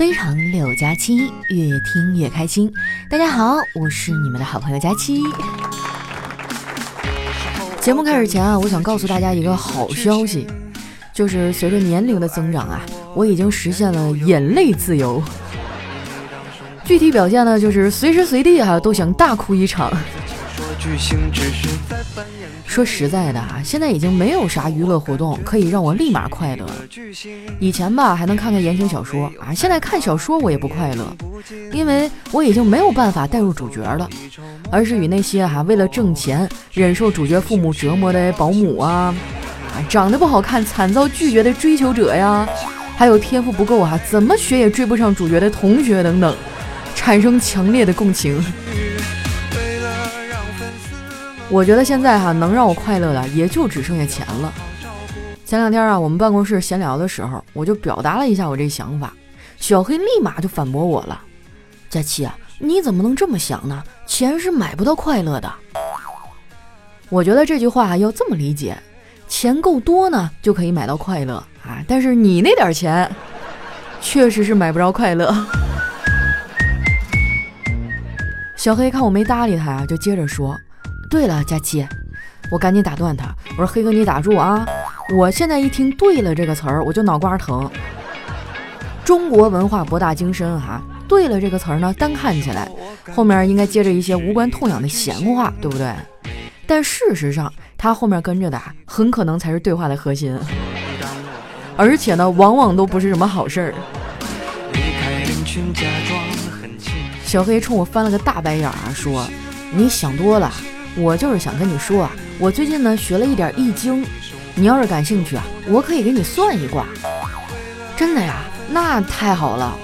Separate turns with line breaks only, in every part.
非常六加七，越听越开心。大家好，我是你们的好朋友佳期。节目开始前啊，我想告诉大家一个好消息，就是随着年龄的增长啊，我已经实现了眼泪自由。具体表现呢，就是随时随地哈都想大哭一场。说实在的啊，现在已经没有啥娱乐活动可以让我立马快乐了。以前吧还能看看言情小说啊，现在看小说我也不快乐，因为我已经没有办法带入主角了，而是与那些哈为了挣钱忍受主角父母折磨的保姆啊，啊长得不好看惨遭拒绝的追求者呀，还有天赋不够哈怎么学也追不上主角的同学等等，产生强烈的共情。我觉得现在哈能让我快乐的也就只剩下钱了。前两天啊，我们办公室闲聊的时候，我就表达了一下我这想法，小黑立马就反驳我了：“佳琪啊，你怎么能这么想呢？钱是买不到快乐的。”我觉得这句话要这么理解：钱够多呢，就可以买到快乐啊。但是你那点钱，确实是买不着快乐。小黑看我没搭理他呀，就接着说。对了，佳期，我赶紧打断他，我说：“黑哥，你打住啊！我现在一听‘对了’这个词儿，我就脑瓜疼。中国文化博大精深哈，‘对了’这个词儿呢，单看起来后面应该接着一些无关痛痒的闲话，对不对？但事实上，它后面跟着的很可能才是对话的核心，而且呢，往往都不是什么好事儿。”小黑冲我翻了个大白眼儿，说：“你想多了。”我就是想跟你说啊，我最近呢学了一点易经，你要是感兴趣啊，我可以给你算一卦。真的呀？那太好了。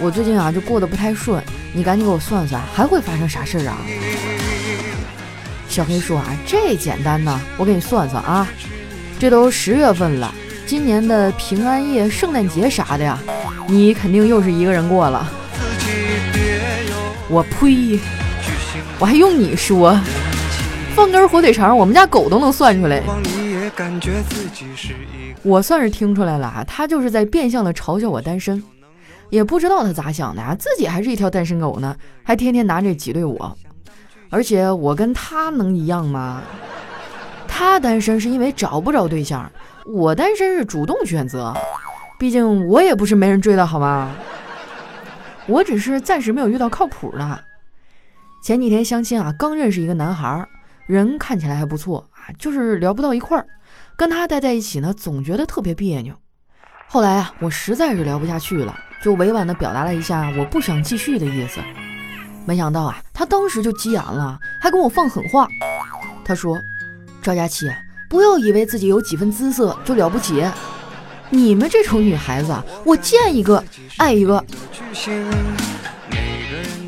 我最近啊就过得不太顺，你赶紧给我算算，还会发生啥事儿啊？小黑说啊，这简单呢，我给你算算啊。这都十月份了，今年的平安夜、圣诞节啥的呀，你肯定又是一个人过了。我呸！我还用你说？放根火腿肠，我们家狗都能算出来。我算是听出来了啊，他就是在变相的嘲笑我单身，也不知道他咋想的啊，自己还是一条单身狗呢，还天天拿这挤兑我。而且我跟他能一样吗？他单身是因为找不着对象，我单身是主动选择，毕竟我也不是没人追的好吗？我只是暂时没有遇到靠谱的。前几天相亲啊，刚认识一个男孩。人看起来还不错啊，就是聊不到一块儿，跟他待在一起呢，总觉得特别别扭。后来啊，我实在是聊不下去了，就委婉的表达了一下我不想继续的意思。没想到啊，他当时就急眼了，还跟我放狠话。他说：“赵佳琪，不要以为自己有几分姿色就了不起，你们这种女孩子，我见一个爱一个。”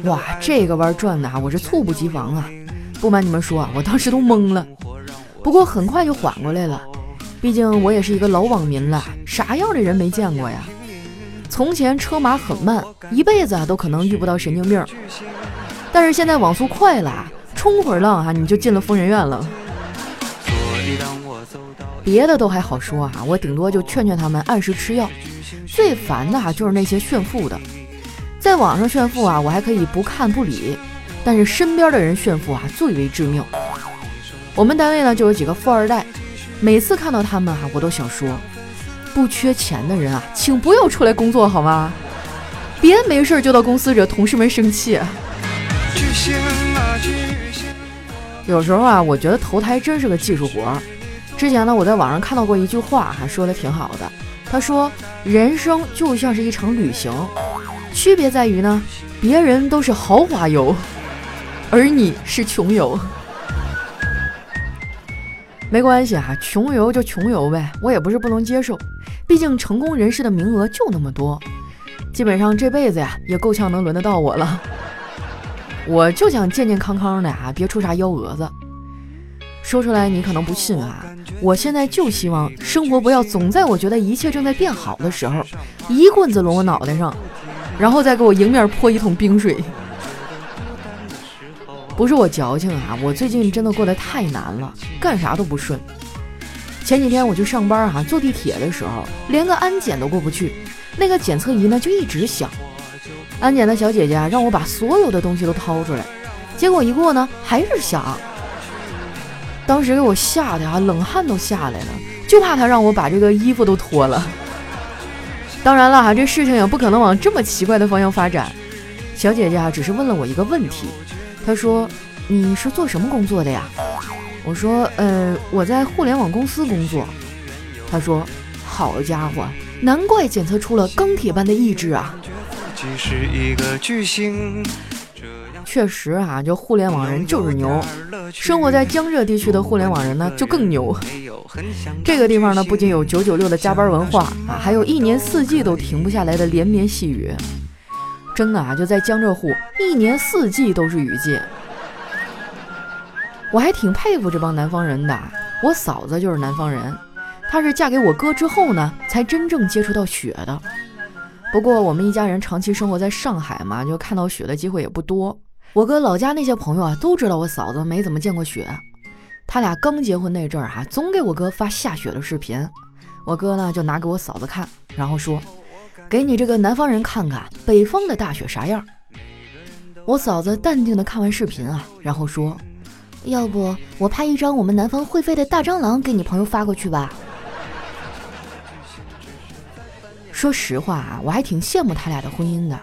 哇，这个弯转的啊，我是猝不及防啊。不瞒你们说，我当时都懵了，不过很快就缓过来了。毕竟我也是一个老网民了，啥样的人没见过呀？从前车马很慢，一辈子啊都可能遇不到神经病。但是现在网速快了，冲会儿浪哈你就进了疯人院了。别的都还好说啊，我顶多就劝劝他们按时吃药。最烦的哈就是那些炫富的，在网上炫富啊，我还可以不看不理。但是身边的人炫富啊，最为致命。我们单位呢就有几个富二代，每次看到他们哈，我都想说，不缺钱的人啊，请不要出来工作好吗？别没事就到公司惹同事们生气。有时候啊，我觉得投胎真是个技术活。之前呢，我在网上看到过一句话，还说的挺好的。他说，人生就像是一场旅行，区别在于呢，别人都是豪华游。而你是穷游，没关系啊，穷游就穷游呗，我也不是不能接受，毕竟成功人士的名额就那么多，基本上这辈子呀也够呛能轮得到我了。我就想健健康康的啊，别出啥幺蛾子。说出来你可能不信啊，我现在就希望生活不要总在我觉得一切正在变好的时候，一棍子拢我脑袋上，然后再给我迎面泼一桶冰水。不是我矫情啊，我最近真的过得太难了，干啥都不顺。前几天我去上班哈，坐地铁的时候连个安检都过不去，那个检测仪呢就一直响，安检的小姐姐，让我把所有的东西都掏出来，结果一过呢，还是响。当时给我吓得啊，冷汗都下来了，就怕他让我把这个衣服都脱了。当然了哈，这事情也不可能往这么奇怪的方向发展。小姐姐啊，只是问了我一个问题，她说：“你是做什么工作的呀？”我说：“呃，我在互联网公司工作。”他说：“好家伙，难怪检测出了钢铁般的意志啊！”确实啊，就互联网人就是牛。生活在江浙地区的互联网人呢，就更牛。这个地方呢，不仅有九九六的加班文化啊，还有一年四季都停不下来的连绵细雨。真的啊，就在江浙沪，一年四季都是雨季。我还挺佩服这帮南方人的。我嫂子就是南方人，她是嫁给我哥之后呢，才真正接触到雪的。不过我们一家人长期生活在上海嘛，就看到雪的机会也不多。我哥老家那些朋友啊，都知道我嫂子没怎么见过雪。他俩刚结婚那阵儿哈，总给我哥发下雪的视频。我哥呢就拿给我嫂子看，然后说：“给你这个南方人看看北方的大雪啥样。”我嫂子淡定的看完视频啊，然后说：“要不我拍一张我们南方会飞的大蟑螂给你朋友发过去吧。”说实话啊，我还挺羡慕他俩的婚姻的。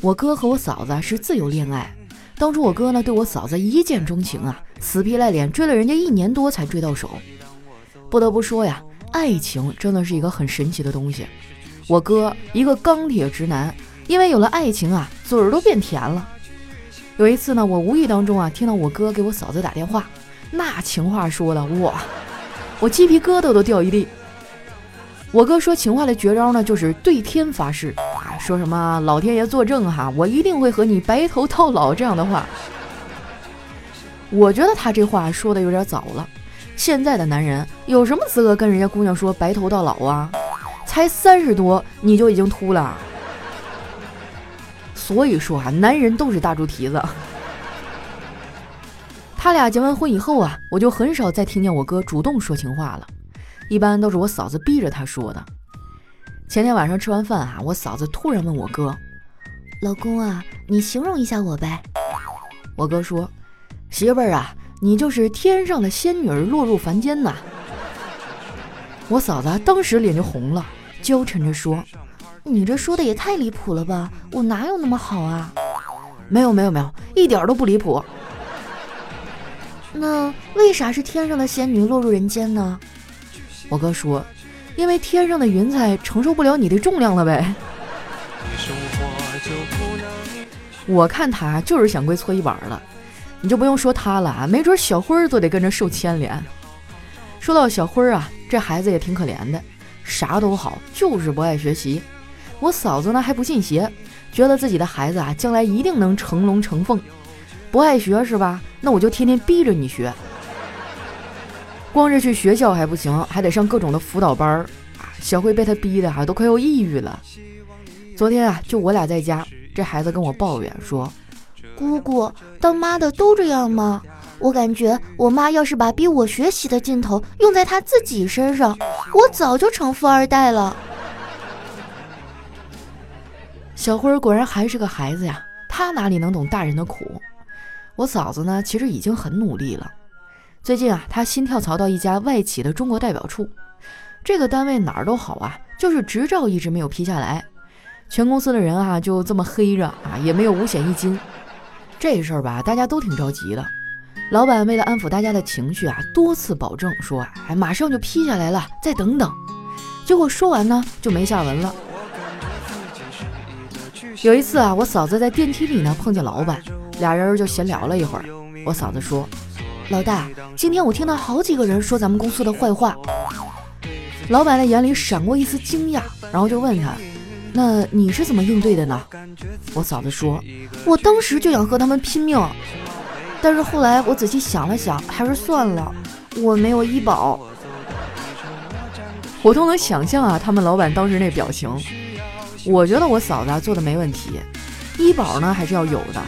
我哥和我嫂子是自由恋爱。当初我哥呢对我嫂子一见钟情啊，死皮赖脸追了人家一年多才追到手。不得不说呀，爱情真的是一个很神奇的东西。我哥一个钢铁直男，因为有了爱情啊，嘴儿都变甜了。有一次呢，我无意当中啊听到我哥给我嫂子打电话，那情话说的哇，我鸡皮疙瘩都掉一地。我哥说情话的绝招呢，就是对天发誓。说什么老天爷作证哈，我一定会和你白头到老这样的话。我觉得他这话说的有点早了。现在的男人有什么资格跟人家姑娘说白头到老啊？才三十多你就已经秃了。所以说啊，男人都是大猪蹄子。他俩结完婚以后啊，我就很少再听见我哥主动说情话了，一般都是我嫂子逼着他说的。前天晚上吃完饭啊，我嫂子突然问我哥：“老公啊，你形容一下我呗。”我哥说：“媳妇儿啊，你就是天上的仙女儿落入凡间呐。”我嫂子当时脸就红了，娇嗔着说：“你这说的也太离谱了吧？我哪有那么好啊？”“没有没有没有，一点都不离谱。”“那为啥是天上的仙女落入人间呢？”我哥说。因为天上的云彩承受不了你的重量了呗。我看他就是想归搓衣板了，你就不用说他了，没准小辉儿都得跟着受牵连。说到小辉儿啊，这孩子也挺可怜的，啥都好，就是不爱学习。我嫂子呢还不信邪，觉得自己的孩子啊将来一定能成龙成凤。不爱学是吧？那我就天天逼着你学。光是去学校还不行，还得上各种的辅导班儿！小慧被他逼的哈，都快要抑郁了。昨天啊，就我俩在家，这孩子跟我抱怨说：“姑姑，当妈的都这样吗？我感觉我妈要是把逼我学习的劲头用在她自己身上，我早就成富二代了。”小辉儿果然还是个孩子呀，他哪里能懂大人的苦？我嫂子呢，其实已经很努力了。最近啊，她新跳槽到一家外企的中国代表处，这个单位哪儿都好啊，就是执照一直没有批下来，全公司的人啊就这么黑着啊，也没有五险一金。这事儿吧，大家都挺着急的。老板为了安抚大家的情绪啊，多次保证说，哎，马上就批下来了，再等等。结果说完呢，就没下文了。有一次啊，我嫂子在电梯里呢碰见老板，俩人就闲聊了一会儿。我嫂子说。老大，今天我听到好几个人说咱们公司的坏话。老板的眼里闪过一丝惊讶，然后就问他：“那你是怎么应对的呢？”我嫂子说：“我当时就想和他们拼命，但是后来我仔细想了想，还是算了。我没有医保。”我都能想象啊，他们老板当时那表情。我觉得我嫂子做的没问题，医保呢还是要有的。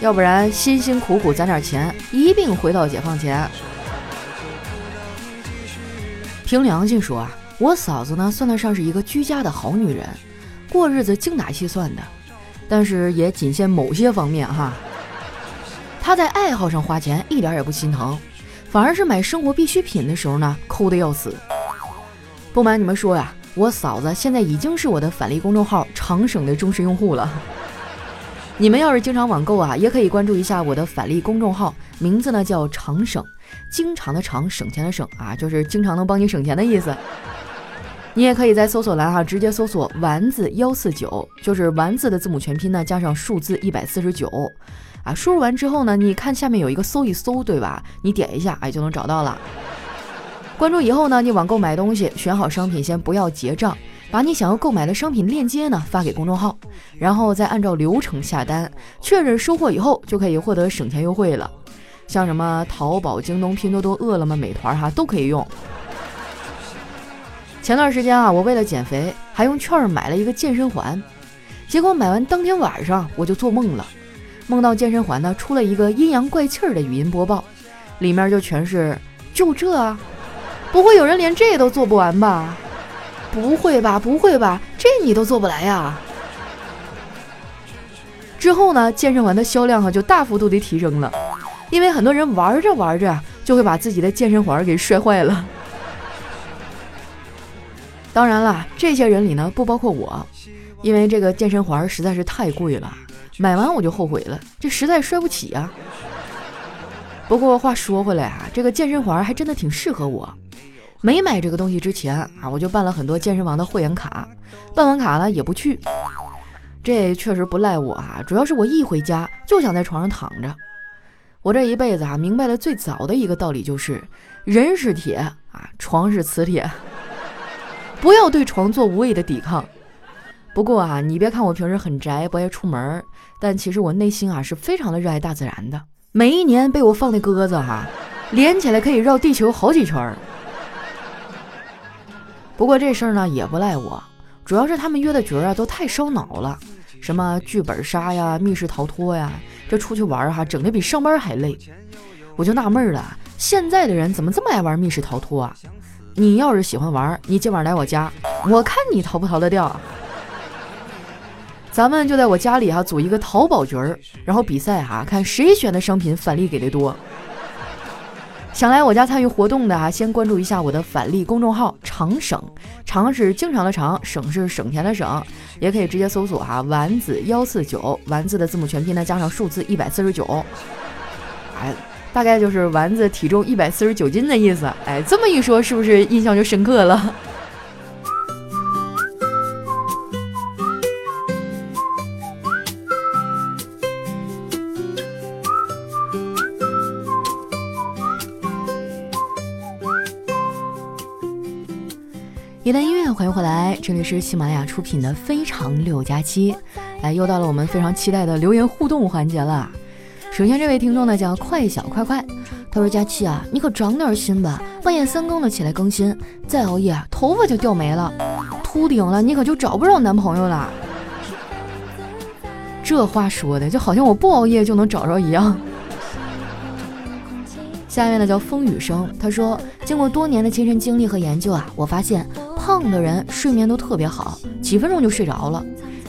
要不然辛辛苦苦攒点钱，一并回到解放前。凭良心说啊，我嫂子呢算得上是一个居家的好女人，过日子精打细算的。但是也仅限某些方面哈。他在爱好上花钱一点也不心疼，反而是买生活必需品的时候呢抠的要死。不瞒你们说呀，我嫂子现在已经是我的返利公众号长省的忠实用户了。你们要是经常网购啊，也可以关注一下我的返利公众号，名字呢叫长省，经常的长，省钱的省啊，就是经常能帮你省钱的意思。你也可以在搜索栏哈直接搜索丸子幺四九，就是丸子的字母全拼呢加上数字一百四十九，啊，输入完之后呢，你看下面有一个搜一搜，对吧？你点一下，哎，就能找到了。关注以后呢，你网购买东西，选好商品先不要结账。把你想要购买的商品链接呢发给公众号，然后再按照流程下单，确认收货以后就可以获得省钱优惠了。像什么淘宝、京东、拼多多、饿了么、美团哈都可以用。前段时间啊，我为了减肥还用券买了一个健身环，结果买完当天晚上我就做梦了，梦到健身环呢出了一个阴阳怪气儿的语音播报，里面就全是就这啊，不会有人连这都做不完吧？不会吧，不会吧，这你都做不来呀！之后呢，健身环的销量哈就大幅度的提升了，因为很多人玩着玩着就会把自己的健身环给摔坏了。当然了，这些人里呢不包括我，因为这个健身环实在是太贵了，买完我就后悔了，这实在摔不起啊。不过话说回来啊，这个健身环还真的挺适合我。没买这个东西之前啊，我就办了很多健身房的会员卡，办完卡了也不去。这确实不赖我啊，主要是我一回家就想在床上躺着。我这一辈子啊，明白了最早的一个道理就是：人是铁啊，床是磁铁，不要对床做无谓的抵抗。不过啊，你别看我平时很宅，不爱出门，但其实我内心啊是非常的热爱大自然的。每一年被我放的鸽子哈，连起来可以绕地球好几圈儿。不过这事儿呢也不赖我，主要是他们约的角儿啊都太烧脑了，什么剧本杀呀、密室逃脱呀，这出去玩哈整的比上班还累。我就纳闷了，现在的人怎么这么爱玩密室逃脱啊？你要是喜欢玩，你今晚来我家，我看你逃不逃得掉。咱们就在我家里哈组一个淘宝局儿，然后比赛哈，看谁选的商品返利给的多。想来我家参与活动的啊，先关注一下我的返利公众号“长省”，长是经常的长，省是省钱的省，也可以直接搜索哈“丸子幺四九”，丸子的字母全拼呢加上数字一百四十九，哎，大概就是丸子体重一百四十九斤的意思。哎，这么一说，是不是印象就深刻了？一段音乐，欢迎回来，这里是喜马拉雅出品的《非常六加七》。哎，又到了我们非常期待的留言互动环节了。首先，这位听众呢叫快小快快，他说：“佳期啊，你可长点心吧，半夜三更的起来更新，再熬夜头发就掉没了，秃顶了，你可就找不着男朋友了。”这话说的就好像我不熬夜就能找着一样。下面呢叫风雨声，他说：“经过多年的亲身经历和研究啊，我发现。”胖的人睡眠都特别好，几分钟就睡着了。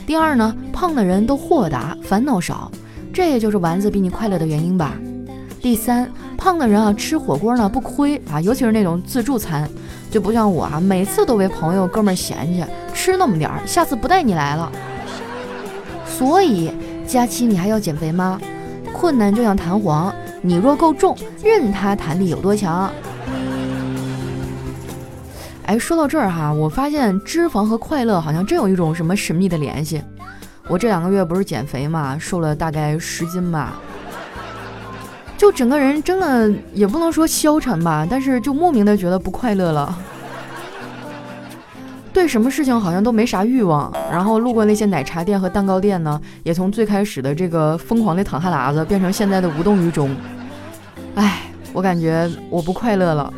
第二呢，胖的人都豁达，烦恼少，这也就是丸子比你快乐的原因吧。第三，胖的人啊吃火锅呢不亏啊，尤其是那种自助餐，就不像我啊，每次都被朋友哥们嫌弃，吃那么点儿，下次不带你来了。所以佳期，你还要减肥吗？困难就像弹簧，你若够重，任它弹力有多强。哎，说到这儿哈，我发现脂肪和快乐好像真有一种什么神秘的联系。我这两个月不是减肥嘛，瘦了大概十斤吧，就整个人真的也不能说消沉吧，但是就莫名的觉得不快乐了。对什么事情好像都没啥欲望，然后路过那些奶茶店和蛋糕店呢，也从最开始的这个疯狂的淌哈喇子，变成现在的无动于衷。哎，我感觉我不快乐了。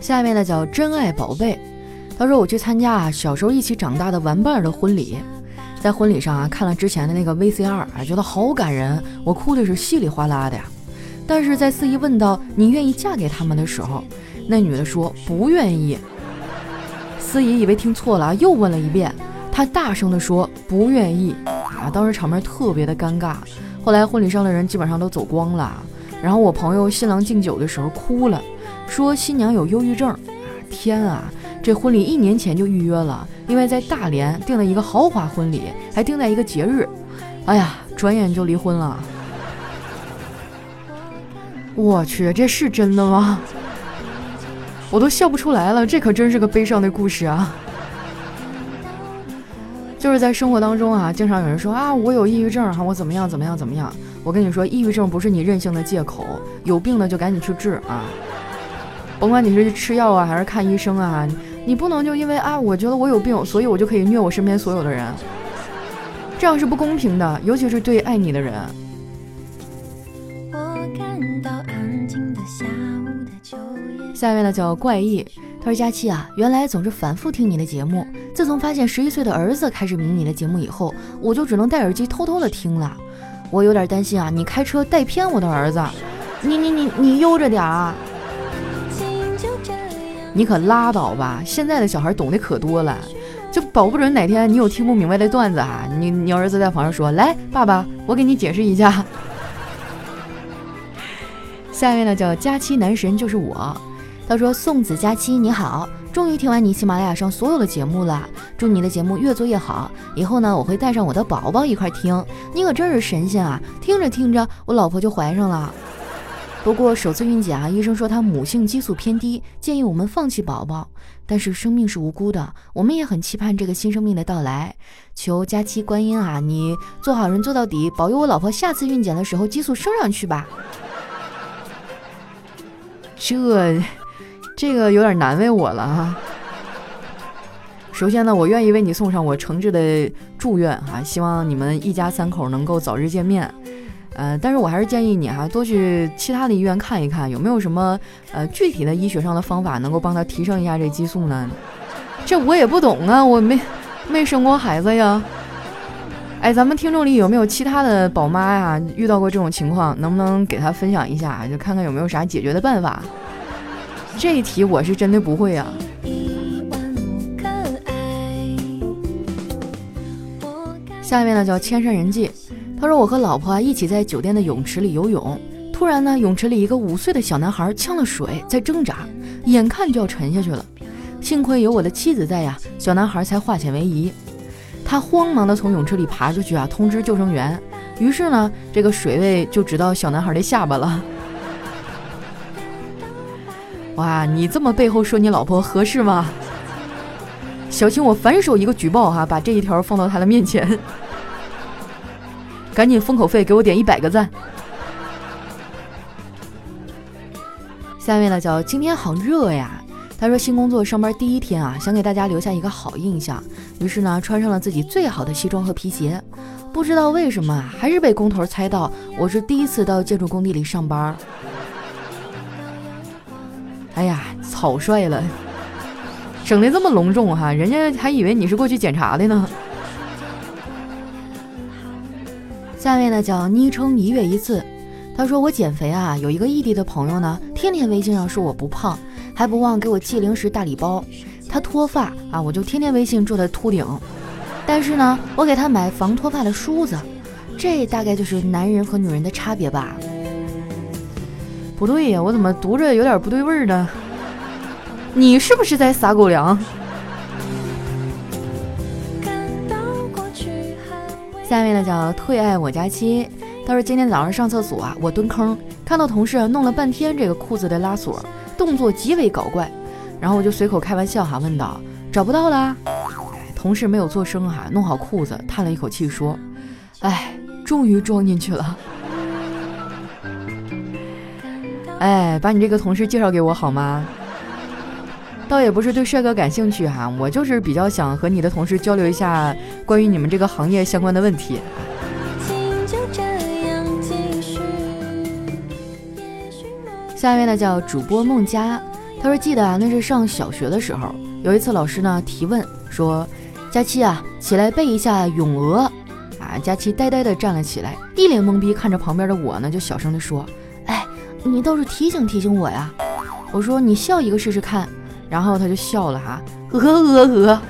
下面的叫真爱宝贝，他说我去参加啊小时候一起长大的玩伴的婚礼，在婚礼上啊看了之前的那个 VCR 啊，觉得好感人，我哭的是稀里哗啦的呀。但是在司仪问到你愿意嫁给他们的时候，那女的说不愿意。司仪以为听错了啊，又问了一遍。他大声地说不愿意啊！当时场面特别的尴尬。后来婚礼上的人基本上都走光了，然后我朋友新郎敬酒的时候哭了，说新娘有忧郁症。天啊，这婚礼一年前就预约了，因为在大连订了一个豪华婚礼，还定在一个节日。哎呀，转眼就离婚了。我去，这是真的吗？我都笑不出来了，这可真是个悲伤的故事啊！就是在生活当中啊，经常有人说啊，我有抑郁症哈，我怎么样怎么样怎么样。我跟你说，抑郁症不是你任性的借口，有病的就赶紧去治啊！甭管你是吃药啊，还是看医生啊，你不能就因为啊，我觉得我有病，所以我就可以虐我身边所有的人，这样是不公平的，尤其是对爱你的人。下面呢叫怪异。他说：“佳期啊，原来总是反复听你的节目。自从发现十一岁的儿子开始迷你的节目以后，我就只能戴耳机偷偷的听了。我有点担心啊，你开车带偏我的儿子。你你你你悠着点啊！你可拉倒吧！现在的小孩懂得可多了，就保不准哪天你有听不明白的段子啊，你你儿子在旁边说：来，爸爸，我给你解释一下。下面呢叫佳期男神就是我。”他说：“送子佳期你好，终于听完你喜马拉雅上所有的节目了，祝你的节目越做越好。以后呢，我会带上我的宝宝一块听。你可真是神仙啊！听着听着，我老婆就怀上了。不过首次孕检啊，医生说她母性激素偏低，建议我们放弃宝宝。但是生命是无辜的，我们也很期盼这个新生命的到来。求佳期观音啊，你做好人做到底，保佑我老婆下次孕检的时候激素升上去吧。这。”这个有点难为我了哈。首先呢，我愿意为你送上我诚挚的祝愿啊，希望你们一家三口能够早日见面。呃，但是我还是建议你哈，多去其他的医院看一看，有没有什么呃具体的医学上的方法能够帮他提升一下这激素呢？这我也不懂啊，我没没生过孩子呀。哎，咱们听众里有没有其他的宝妈呀？遇到过这种情况，能不能给他分享一下，就看看有没有啥解决的办法？这一题我是真的不会啊。下面呢叫千山人迹，他说我和老婆啊一起在酒店的泳池里游泳，突然呢泳池里一个五岁的小男孩呛了水，在挣扎，眼看就要沉下去了，幸亏有我的妻子在呀，小男孩才化险为夷。他慌忙的从泳池里爬出去啊，通知救生员，于是呢这个水位就直到小男孩的下巴了。哇，你这么背后说你老婆合适吗？小青，我反手一个举报哈，把这一条放到他的面前，赶紧封口费给我点一百个赞。下面呢叫今天好热呀，他说新工作上班第一天啊，想给大家留下一个好印象，于是呢穿上了自己最好的西装和皮鞋，不知道为什么啊还是被工头猜到我是第一次到建筑工地里上班。哎呀，草率了，整的这么隆重哈，人家还以为你是过去检查的呢。下面呢叫昵称一月一次，他说我减肥啊，有一个异地的朋友呢，天天微信上说我不胖，还不忘给我寄零食大礼包。他脱发啊，我就天天微信祝他秃顶，但是呢，我给他买防脱发的梳子，这大概就是男人和女人的差别吧。不对呀，我怎么读着有点不对味儿呢？你是不是在撒狗粮？下面呢叫退爱我家亲，他说今天早上上厕所啊，我蹲坑，看到同事弄了半天这个裤子的拉锁，动作极为搞怪，然后我就随口开玩笑哈，问道找不到了？同事没有做声哈，弄好裤子，叹了一口气说：“哎，终于装进去了。”哎，把你这个同事介绍给我好吗？倒也不是对帅哥感兴趣哈，我就是比较想和你的同事交流一下关于你们这个行业相关的问题。下面呢叫主播孟佳，他说记得啊，那是上小学的时候，有一次老师呢提问说：“佳期啊，起来背一下《咏鹅》。”啊，佳期呆呆的站了起来，一脸懵逼看着旁边的我呢，就小声的说。哎你倒是提醒提醒我呀！我说你笑一个试试看，然后他就笑了哈，鹅鹅鹅，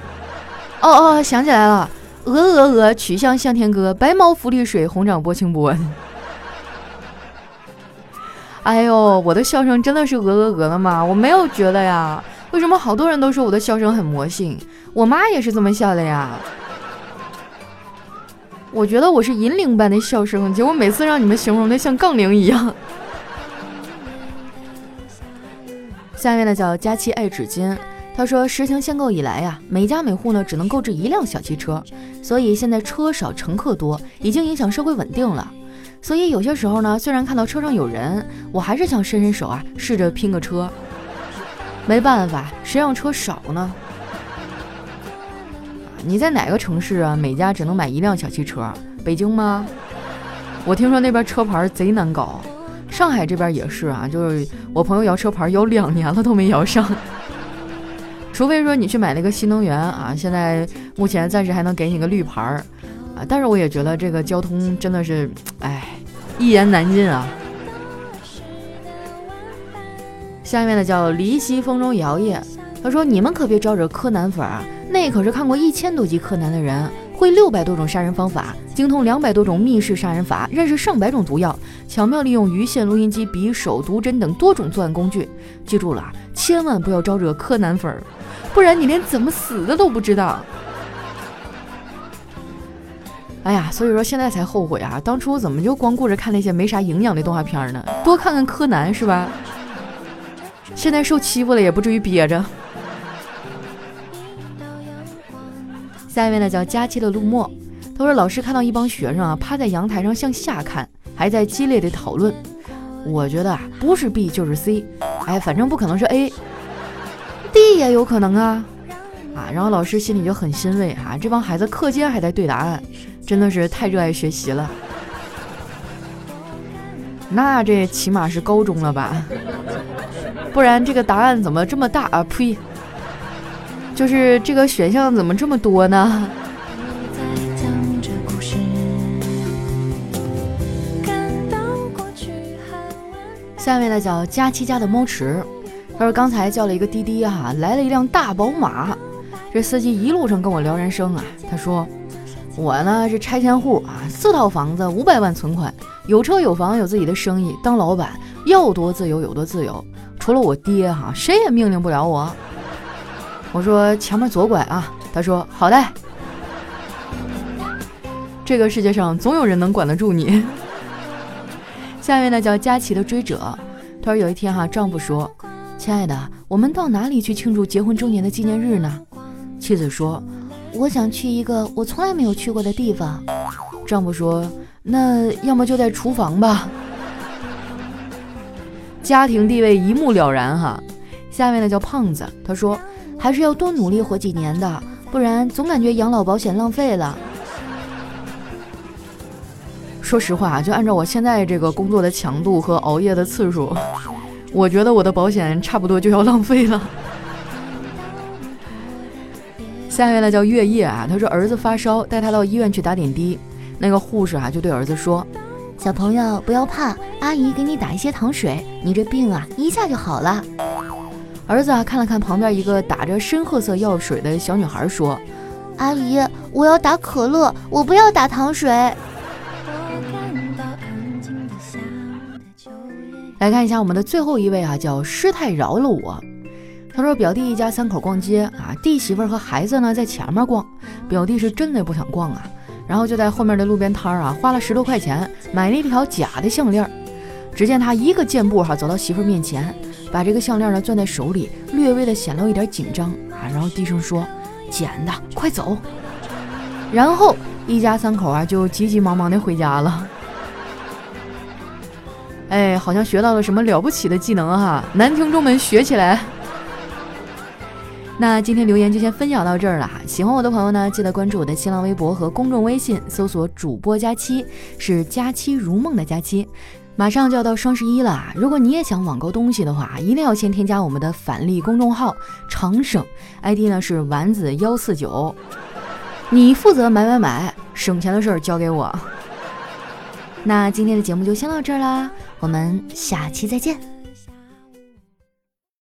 哦哦，想起来了，鹅鹅鹅，曲项向天歌，白毛浮绿水，红掌拨清波。哎呦，我的笑声真的是鹅鹅鹅的吗？我没有觉得呀，为什么好多人都说我的笑声很魔性？我妈也是这么笑的呀。我觉得我是银铃般的笑声，结果每次让你们形容的像杠铃一样。下面呢叫佳期爱纸巾，他说实行限购以来呀，每家每户呢只能购置一辆小汽车，所以现在车少乘客多，已经影响社会稳定了。所以有些时候呢，虽然看到车上有人，我还是想伸伸手啊，试着拼个车。没办法，谁让车少呢？你在哪个城市啊？每家只能买一辆小汽车？北京吗？我听说那边车牌贼难搞。上海这边也是啊，就是我朋友摇车牌摇两年了都没摇上。除非说你去买那个新能源啊，现在目前暂时还能给你个绿牌儿。啊但是我也觉得这个交通真的是，哎，一言难尽啊。下面的叫离西风中摇曳，他说：“你们可别招惹柯南粉啊，那可是看过一千多集柯南的人，会六百多种杀人方法，精通两百多种密室杀人法，认识上百种毒药，巧妙利用鱼线、录音机、匕首、毒针等多种作案工具。记住了，千万不要招惹柯南粉儿，不然你连怎么死的都不知道。”哎呀，所以说现在才后悔啊！当初怎么就光顾着看那些没啥营养的动画片呢？多看看柯南是吧？现在受欺负了也不至于憋着。下一位呢叫佳期的陆墨，他说老师看到一帮学生啊趴在阳台上向下看，还在激烈的讨论。我觉得啊不是 B 就是 C，哎，反正不可能是 A，D 也有可能啊啊！然后老师心里就很欣慰啊，这帮孩子课间还在对答案。真的是太热爱学习了，那这起码是高中了吧？不然这个答案怎么这么大啊？呸！就是这个选项怎么这么多呢？下面呢叫佳期家的猫池，他说刚才叫了一个滴滴哈，来了一辆大宝马，这司机一路上跟我聊人生啊，他说。我呢是拆迁户啊，四套房子，五百万存款，有车有房，有自己的生意，当老板要多自由有多自由。除了我爹哈，谁也命令不了我。我说前面左拐啊，他说好的。这个世界上总有人能管得住你。下面呢叫佳琪的追者，他说有一天哈，丈夫说，亲爱的，我们到哪里去庆祝结婚周年的纪念日呢？妻子说。我想去一个我从来没有去过的地方。丈夫说：“那要么就在厨房吧。”家庭地位一目了然哈。下面呢叫胖子，他说：“还是要多努力活几年的，不然总感觉养老保险浪费了。”说实话，就按照我现在这个工作的强度和熬夜的次数，我觉得我的保险差不多就要浪费了。下面呢叫月夜啊，他说儿子发烧，带他到医院去打点滴。那个护士啊就对儿子说：“小朋友不要怕，阿姨给你打一些糖水，你这病啊一下就好了。”儿子啊看了看旁边一个打着深褐色药水的小女孩，说：“阿姨，我要打可乐，我不要打糖水。”来看一下我们的最后一位啊，叫师太饶了我。他说：“表弟一家三口逛街啊，弟媳妇和孩子呢在前面逛，表弟是真的不想逛啊，然后就在后面的路边摊儿啊花了十多块钱买了一条假的项链。只见他一个箭步哈走到媳妇儿面前，把这个项链呢攥在手里，略微的显露一点紧张啊，然后低声说：‘捡的，快走。’然后一家三口啊就急急忙忙的回家了。哎，好像学到了什么了不起的技能哈，男听众们学起来。”那今天留言就先分享到这儿了哈，喜欢我的朋友呢，记得关注我的新浪微博和公众微信，搜索主播佳期，是佳期如梦的佳期。马上就要到双十一了，如果你也想网购东西的话，一定要先添加我们的返利公众号长省，ID 呢是丸子幺四九，你负责买买买，省钱的事儿交给我。那今天的节目就先到这儿啦，我们下期再见。